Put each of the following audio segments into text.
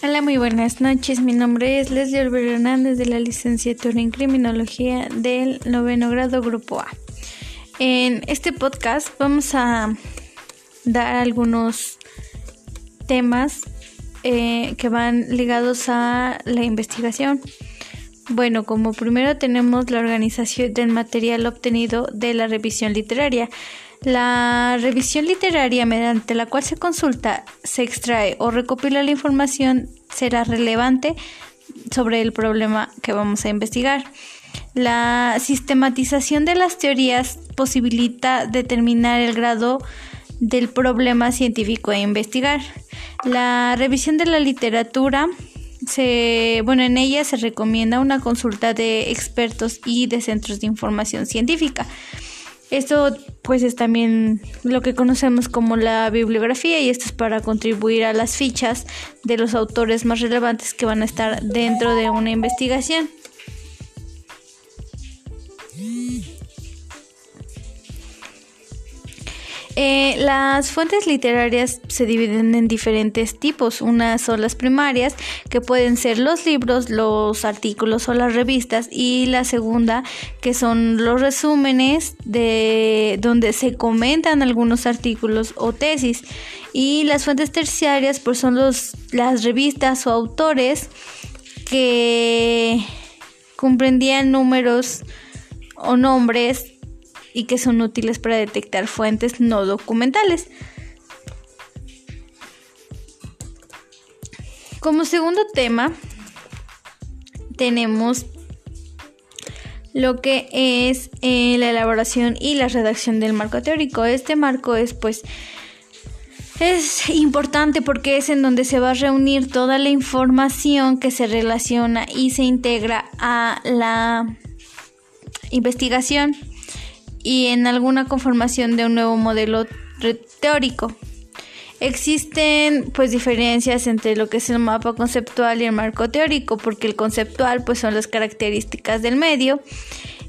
Hola, muy buenas noches. Mi nombre es Leslie Olvera Hernández de la licenciatura en Criminología del noveno grado Grupo A. En este podcast vamos a dar algunos temas eh, que van ligados a la investigación. Bueno, como primero tenemos la organización del material obtenido de la revisión literaria. La revisión literaria mediante la cual se consulta, se extrae o recopila la información será relevante sobre el problema que vamos a investigar. La sistematización de las teorías posibilita determinar el grado del problema científico a investigar. La revisión de la literatura se, bueno, en ella se recomienda una consulta de expertos y de centros de información científica. Esto pues es también lo que conocemos como la bibliografía y esto es para contribuir a las fichas de los autores más relevantes que van a estar dentro de una investigación. Eh, las fuentes literarias se dividen en diferentes tipos. Unas son las primarias, que pueden ser los libros, los artículos o las revistas, y la segunda, que son los resúmenes de donde se comentan algunos artículos o tesis. Y las fuentes terciarias, pues son los, las revistas o autores que comprendían números o nombres y que son útiles para detectar fuentes no documentales. Como segundo tema tenemos lo que es eh, la elaboración y la redacción del marco teórico. Este marco es pues es importante porque es en donde se va a reunir toda la información que se relaciona y se integra a la investigación y en alguna conformación de un nuevo modelo teórico. Existen pues diferencias entre lo que es el mapa conceptual y el marco teórico, porque el conceptual pues son las características del medio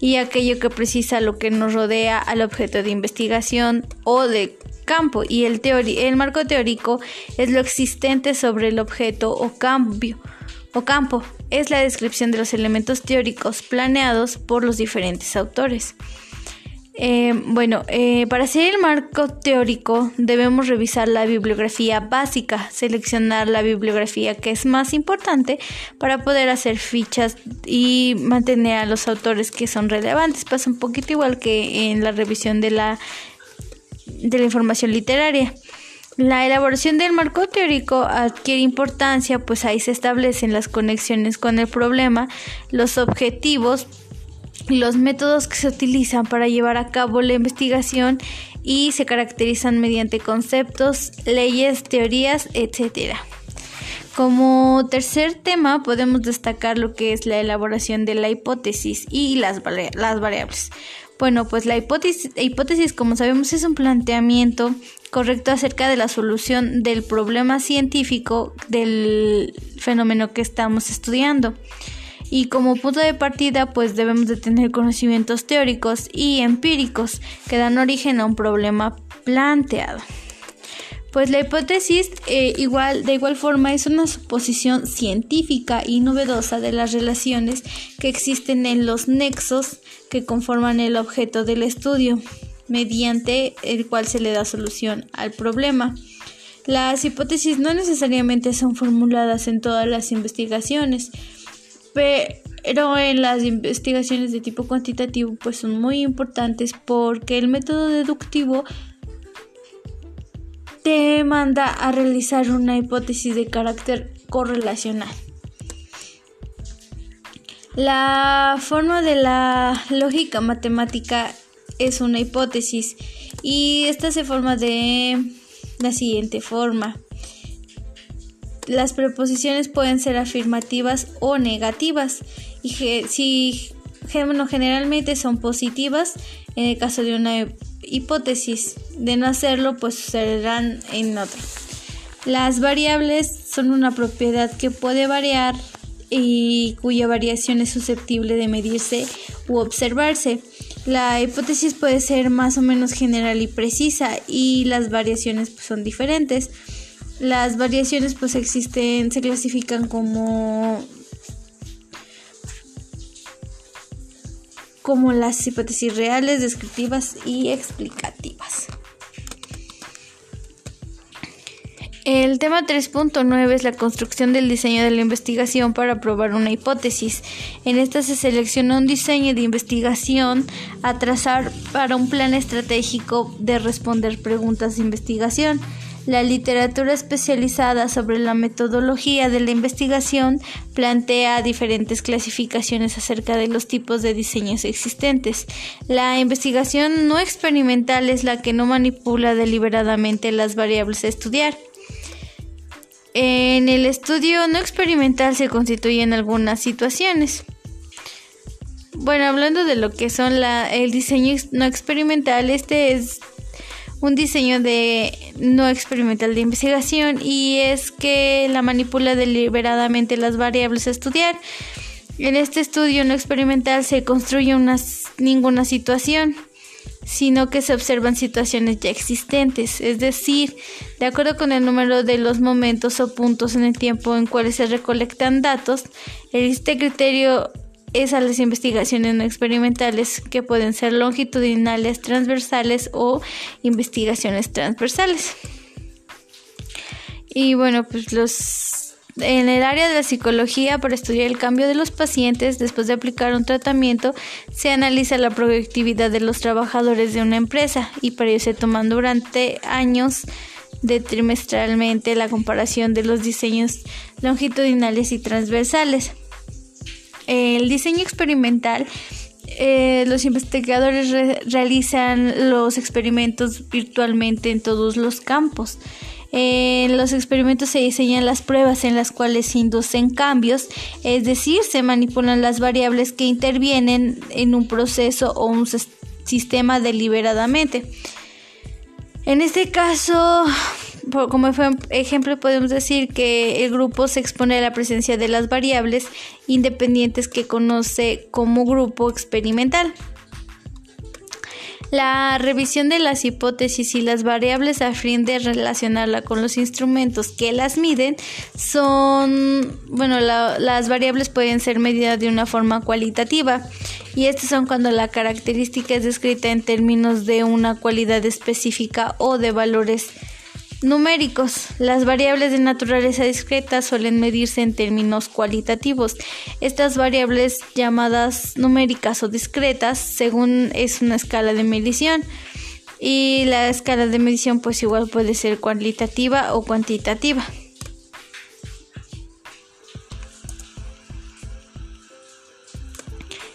y aquello que precisa lo que nos rodea al objeto de investigación o de campo y el, el marco teórico es lo existente sobre el objeto o cambio o campo, es la descripción de los elementos teóricos planeados por los diferentes autores. Eh, bueno, eh, para hacer el marco teórico debemos revisar la bibliografía básica, seleccionar la bibliografía que es más importante para poder hacer fichas y mantener a los autores que son relevantes. Pasa un poquito igual que en la revisión de la, de la información literaria. La elaboración del marco teórico adquiere importancia, pues ahí se establecen las conexiones con el problema, los objetivos, los métodos que se utilizan para llevar a cabo la investigación y se caracterizan mediante conceptos, leyes, teorías, etc. Como tercer tema podemos destacar lo que es la elaboración de la hipótesis y las, las variables. Bueno, pues la hipótesis, hipótesis, como sabemos, es un planteamiento correcto acerca de la solución del problema científico del fenómeno que estamos estudiando y como punto de partida pues debemos de tener conocimientos teóricos y empíricos que dan origen a un problema planteado. Pues la hipótesis eh, igual, de igual forma es una suposición científica y novedosa de las relaciones que existen en los nexos que conforman el objeto del estudio, mediante el cual se le da solución al problema. Las hipótesis no necesariamente son formuladas en todas las investigaciones, pero en las investigaciones de tipo cuantitativo pues son muy importantes porque el método deductivo te manda a realizar una hipótesis de carácter correlacional. La forma de la lógica matemática es una hipótesis y esta se forma de la siguiente forma. Las preposiciones pueden ser afirmativas o negativas y si generalmente son positivas en el caso de una hipótesis. De no hacerlo, pues sucederán en otra. Las variables son una propiedad que puede variar y cuya variación es susceptible de medirse u observarse. La hipótesis puede ser más o menos general y precisa y las variaciones pues, son diferentes. Las variaciones pues existen, se clasifican como como las hipótesis reales, descriptivas y explicativas. El tema 3.9 es la construcción del diseño de la investigación para probar una hipótesis. En esta se selecciona un diseño de investigación a trazar para un plan estratégico de responder preguntas de investigación. La literatura especializada sobre la metodología de la investigación plantea diferentes clasificaciones acerca de los tipos de diseños existentes. La investigación no experimental es la que no manipula deliberadamente las variables a estudiar. En el estudio no experimental se constituyen algunas situaciones. Bueno, hablando de lo que son el diseño no experimental, este es un diseño de no experimental de investigación y es que la manipula deliberadamente las variables a estudiar. En este estudio no experimental se construye una, ninguna situación, sino que se observan situaciones ya existentes, es decir, de acuerdo con el número de los momentos o puntos en el tiempo en cuales se recolectan datos, este criterio es a las investigaciones no experimentales que pueden ser longitudinales, transversales o investigaciones transversales. Y bueno, pues los en el área de la psicología, para estudiar el cambio de los pacientes después de aplicar un tratamiento, se analiza la productividad de los trabajadores de una empresa y para ello se toman durante años de trimestralmente la comparación de los diseños longitudinales y transversales el diseño experimental, eh, los investigadores realizan los experimentos virtualmente en todos los campos. En los experimentos se diseñan las pruebas en las cuales se inducen cambios, es decir, se manipulan las variables que intervienen en un proceso o un sistema deliberadamente. En este caso, como ejemplo podemos decir que el grupo se expone a la presencia de las variables independientes que conoce como grupo experimental. La revisión de las hipótesis y las variables a fin de relacionarla con los instrumentos que las miden son, bueno, las variables pueden ser medidas de una forma cualitativa y estas son cuando la característica es descrita en términos de una cualidad específica o de valores Numéricos. Las variables de naturaleza discreta suelen medirse en términos cualitativos. Estas variables llamadas numéricas o discretas, según es una escala de medición. Y la escala de medición pues igual puede ser cualitativa o cuantitativa.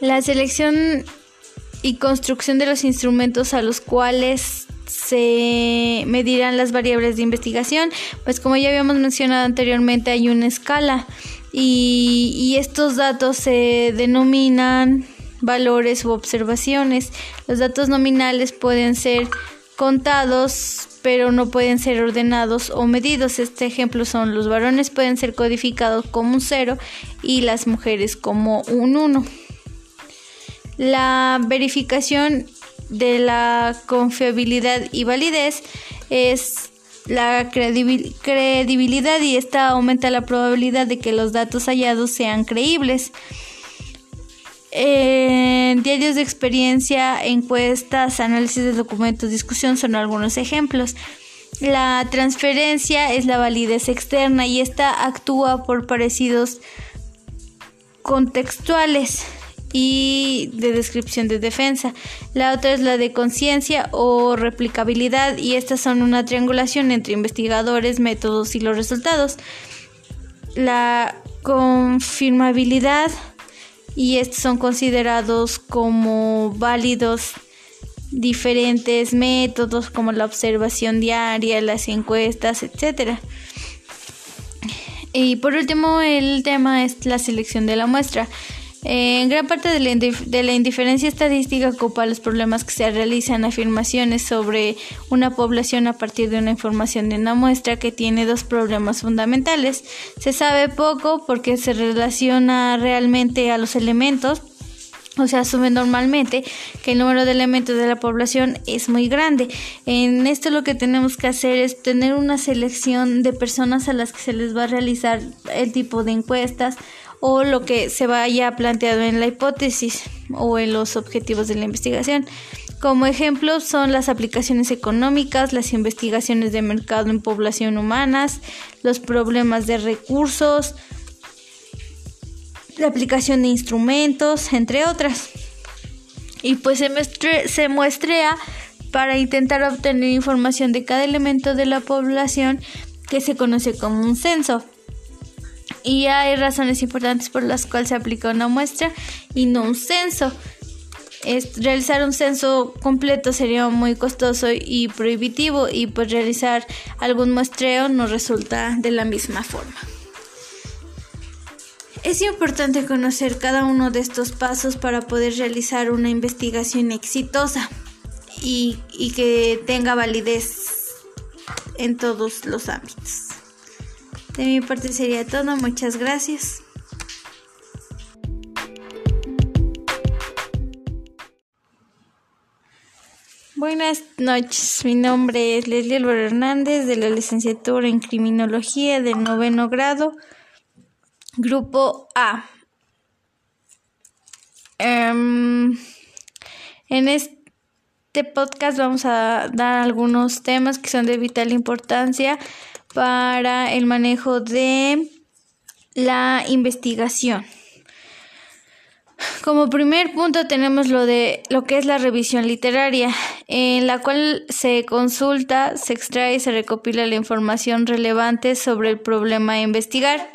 La selección y construcción de los instrumentos a los cuales se medirán las variables de investigación, pues como ya habíamos mencionado anteriormente hay una escala y, estos datos se denominan valores u observaciones. Los datos nominales pueden ser contados, pero no pueden ser ordenados o medidos. Este ejemplo son los varones pueden ser codificados como un 0 y las mujeres como un 1. La verificación de la confiabilidad y validez es la credibilidad y esta aumenta la probabilidad de que los datos hallados sean creíbles. diarios de experiencia, encuestas, análisis de documentos, discusión son algunos ejemplos. La transferencia es la validez externa y esta actúa por parecidos contextuales y de descripción de defensa. La otra es la de conciencia o replicabilidad y estas son una triangulación entre investigadores, métodos y los resultados. La confirmabilidad y estos son considerados como válidos diferentes métodos como la observación diaria, las encuestas, etc. Y por último, el tema es la selección de la muestra. En gran parte de la, indiferencia estadística ocupa los problemas que se realizan afirmaciones sobre una población a partir de una información de una muestra que tiene dos problemas fundamentales. Se sabe poco porque se relaciona realmente a los elementos o se asume normalmente que el número de elementos de la población es muy grande. En esto lo que tenemos que hacer es tener una selección de personas a las que se les va a realizar el tipo de encuestas o lo que se vaya planteado en la hipótesis o en los objetivos de la investigación. Como ejemplo son las aplicaciones económicas, las investigaciones de mercado en población humanas, los problemas de recursos, la aplicación de instrumentos, entre otras. Y pues se, se muestrea para intentar obtener información de cada elemento de la población que se conoce como un censo. Y hay razones importantes por las cuales se aplica una muestra y no un censo. realizar un censo completo sería muy costoso y prohibitivo y pues realizar algún muestreo no resulta de la misma forma. Es importante conocer cada uno de estos pasos para poder realizar una investigación exitosa y, y que tenga validez en todos los ámbitos. De mi parte sería todo, muchas gracias. Buenas noches, mi nombre es Leslie Álvaro Hernández de la licenciatura en Criminología del noveno grado, Grupo A. Em, en este podcast vamos a dar algunos temas que son de vital importancia para el manejo de la investigación. Como primer punto tenemos lo de lo que es la revisión literaria, en la cual se consulta, se extrae y se recopila la información relevante sobre el problema a investigar.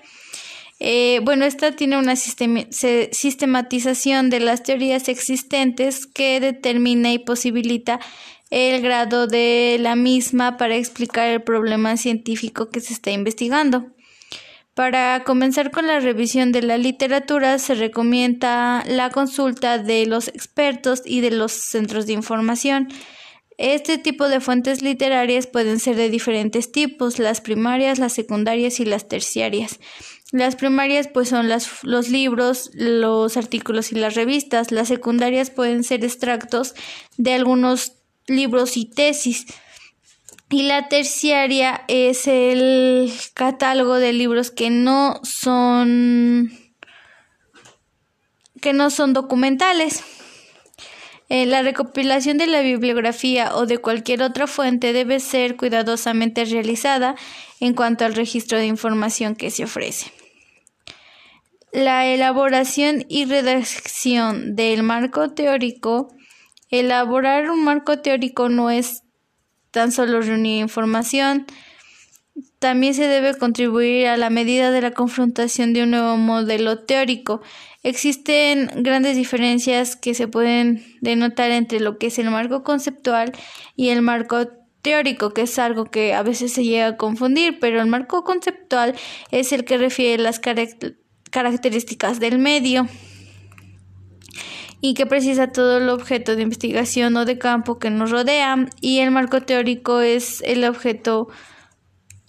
Eh, bueno, esta tiene una sistematización de las teorías existentes que determina y posibilita el grado de la misma para explicar el problema científico que se está investigando. Para comenzar con la revisión de la literatura se recomienda la consulta de los expertos y de los centros de información. Este tipo de fuentes literarias pueden ser de diferentes tipos, las primarias, las secundarias y las terciarias. Las primarias pues son los libros, los artículos y las revistas. Las secundarias pueden ser extractos de algunos libros y tesis. Y la terciaria es el catálogo de libros que no son que no son documentales. Eh, la recopilación de la bibliografía o de cualquier otra fuente debe ser cuidadosamente realizada en cuanto al registro de información que se ofrece. La elaboración y redacción del marco teórico Elaborar un marco teórico no es tan solo reunir información, también se debe contribuir a la medida de la confrontación de un nuevo modelo teórico. Existen grandes diferencias que se pueden denotar entre lo que es el marco conceptual y el marco teórico, que es algo que a veces se llega a confundir, pero el marco conceptual es el que refiere las características del medio y que precisa todo el objeto de investigación o de campo que nos rodea y el marco teórico es el objeto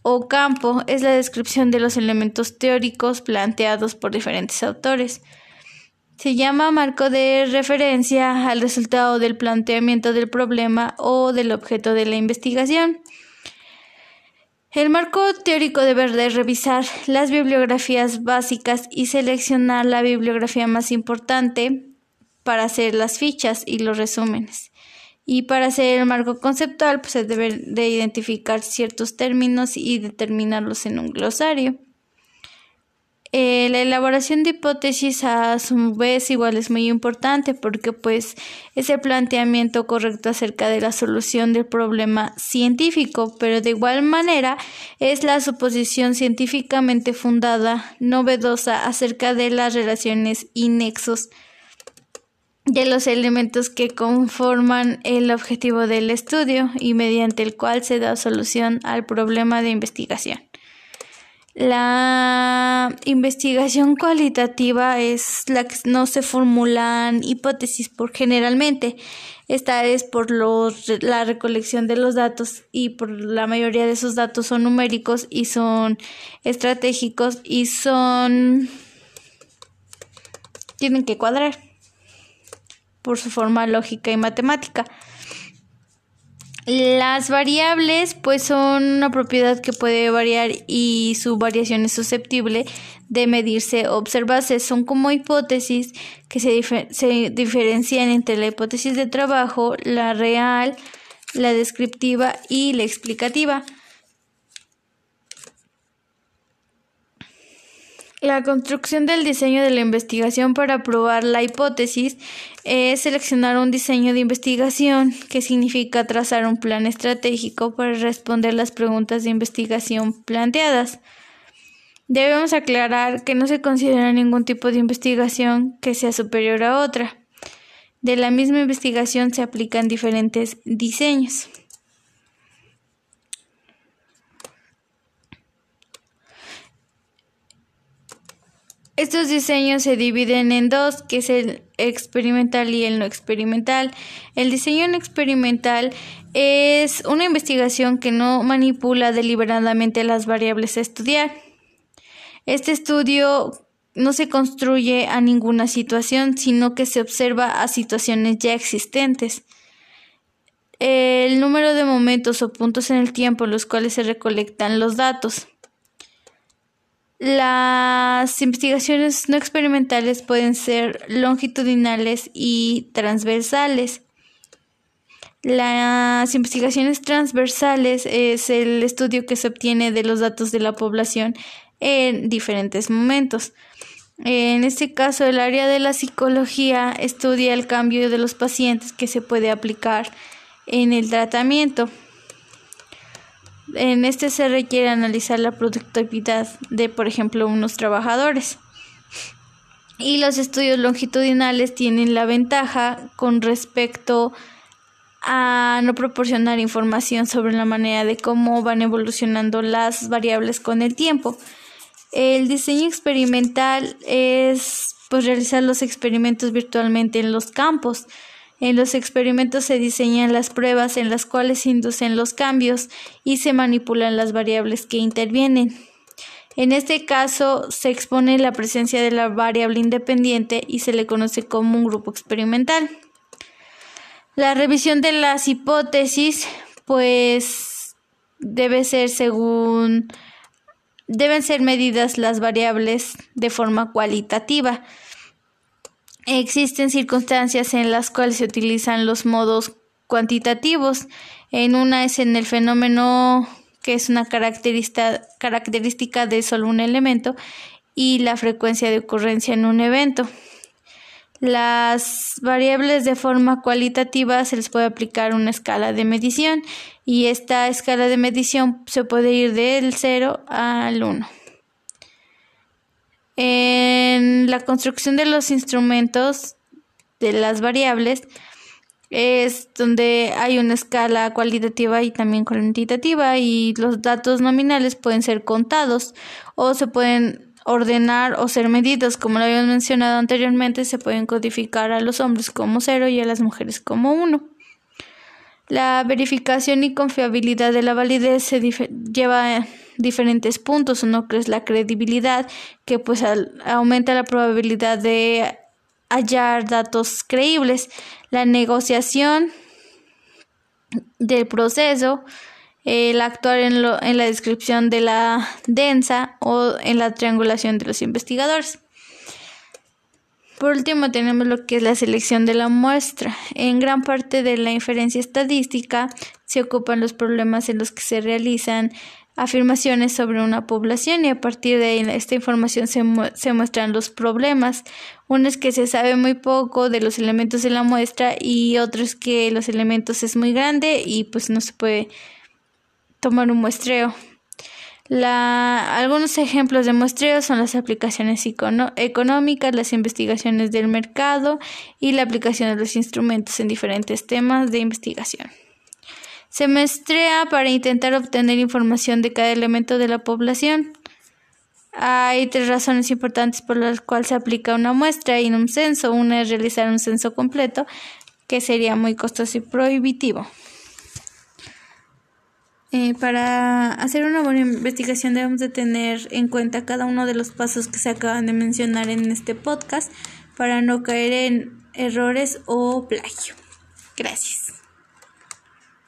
o campo, es la descripción de los elementos teóricos planteados por diferentes autores. Se llama marco de referencia al resultado del planteamiento del problema o del objeto de la investigación. El marco teórico debe de revisar las bibliografías básicas y seleccionar la bibliografía más importante para hacer las fichas y los resúmenes. Y para hacer el marco conceptual, pues se debe de identificar ciertos términos y determinarlos en un glosario. Eh, la elaboración de hipótesis a su vez igual es muy importante porque pues es el planteamiento correcto acerca de la solución del problema científico, pero de igual manera es la suposición científicamente fundada, novedosa acerca de las relaciones y nexos de los elementos que conforman el objetivo del estudio y mediante el cual se da solución al problema de investigación. La investigación cualitativa es la que no se formulan hipótesis por generalmente. Esta es por los, la recolección de los datos y por la mayoría de esos datos son numéricos y son estratégicos y son tienen que cuadrar. Por su forma lógica y matemática. Las variables pues son una propiedad que puede variar y su variación es susceptible de medirse o observarse. Son como hipótesis que se, se diferencian entre la hipótesis de trabajo, la real, la descriptiva y la explicativa. La construcción del diseño de la investigación para probar la hipótesis es seleccionar un diseño de investigación, que significa trazar un plan estratégico para responder las preguntas de investigación planteadas. Debemos aclarar que no se considera ningún tipo de investigación que sea superior a otra. De la misma investigación se aplican diferentes diseños. Estos diseños se dividen en dos, que es el experimental y el no experimental. El diseño no experimental es una investigación que no manipula deliberadamente las variables a estudiar. Este estudio no se construye a ninguna situación, sino que se observa a situaciones ya existentes. El número de momentos o puntos en el tiempo en los cuales se recolectan los datos. Las investigaciones no experimentales pueden ser longitudinales y transversales. Las investigaciones transversales es el estudio que se obtiene de los datos de la población en diferentes momentos. En este caso, el área de la psicología estudia el cambio de los pacientes que se puede aplicar en el tratamiento. En este se requiere analizar la productividad de, por ejemplo, unos trabajadores. Y los estudios longitudinales tienen la ventaja con respecto a no proporcionar información sobre la manera de cómo van evolucionando las variables con el tiempo. El diseño experimental es pues realizar los experimentos virtualmente en los campos. En los experimentos se diseñan las pruebas en las cuales se inducen los cambios y se manipulan las variables que intervienen. En este caso se expone la presencia de la variable independiente y se le conoce como un grupo experimental. La revisión de las hipótesis pues debe ser según deben ser medidas las variables de forma cualitativa Existen circunstancias en las cuales se utilizan los modos cuantitativos. En una es en el fenómeno que es una característica, de solo un elemento y la frecuencia de ocurrencia en un evento. Las variables de forma cualitativa se les puede aplicar una escala de medición y esta escala de medición se puede ir del 0 al 1. La construcción de los instrumentos de las variables es donde hay una escala cualitativa y también cuantitativa y los datos nominales pueden ser contados o se pueden ordenar o ser medidos. Como lo habíamos mencionado anteriormente, se pueden codificar a los hombres como cero y a las mujeres como uno. La verificación y confiabilidad de la validez se lleva diferentes puntos. Uno que es la credibilidad, que pues aumenta la probabilidad de hallar datos creíbles. La negociación del proceso, el actuar en, lo, en la descripción de la densa o en la triangulación de los investigadores. Por último, tenemos lo que es la selección de la muestra. En gran parte de la inferencia estadística se ocupan los problemas en los que se realizan afirmaciones sobre una población y a partir de esta información se, se, muestran los problemas. Uno es que se sabe muy poco de los elementos de la muestra y otro es que los elementos es muy grande y pues no se puede tomar un muestreo. La, algunos ejemplos de muestreo son las aplicaciones económicas, las investigaciones del mercado y la aplicación de los instrumentos en diferentes temas de investigación. Se muestrea para intentar obtener información de cada elemento de la población. Hay tres razones importantes por las cuales se aplica una muestra en un censo. Una es realizar un censo completo, que sería muy costoso y prohibitivo. Eh, para hacer una buena investigación debemos de tener en cuenta cada uno de los pasos que se acaban de mencionar en este podcast para no caer en errores o plagio. Gracias.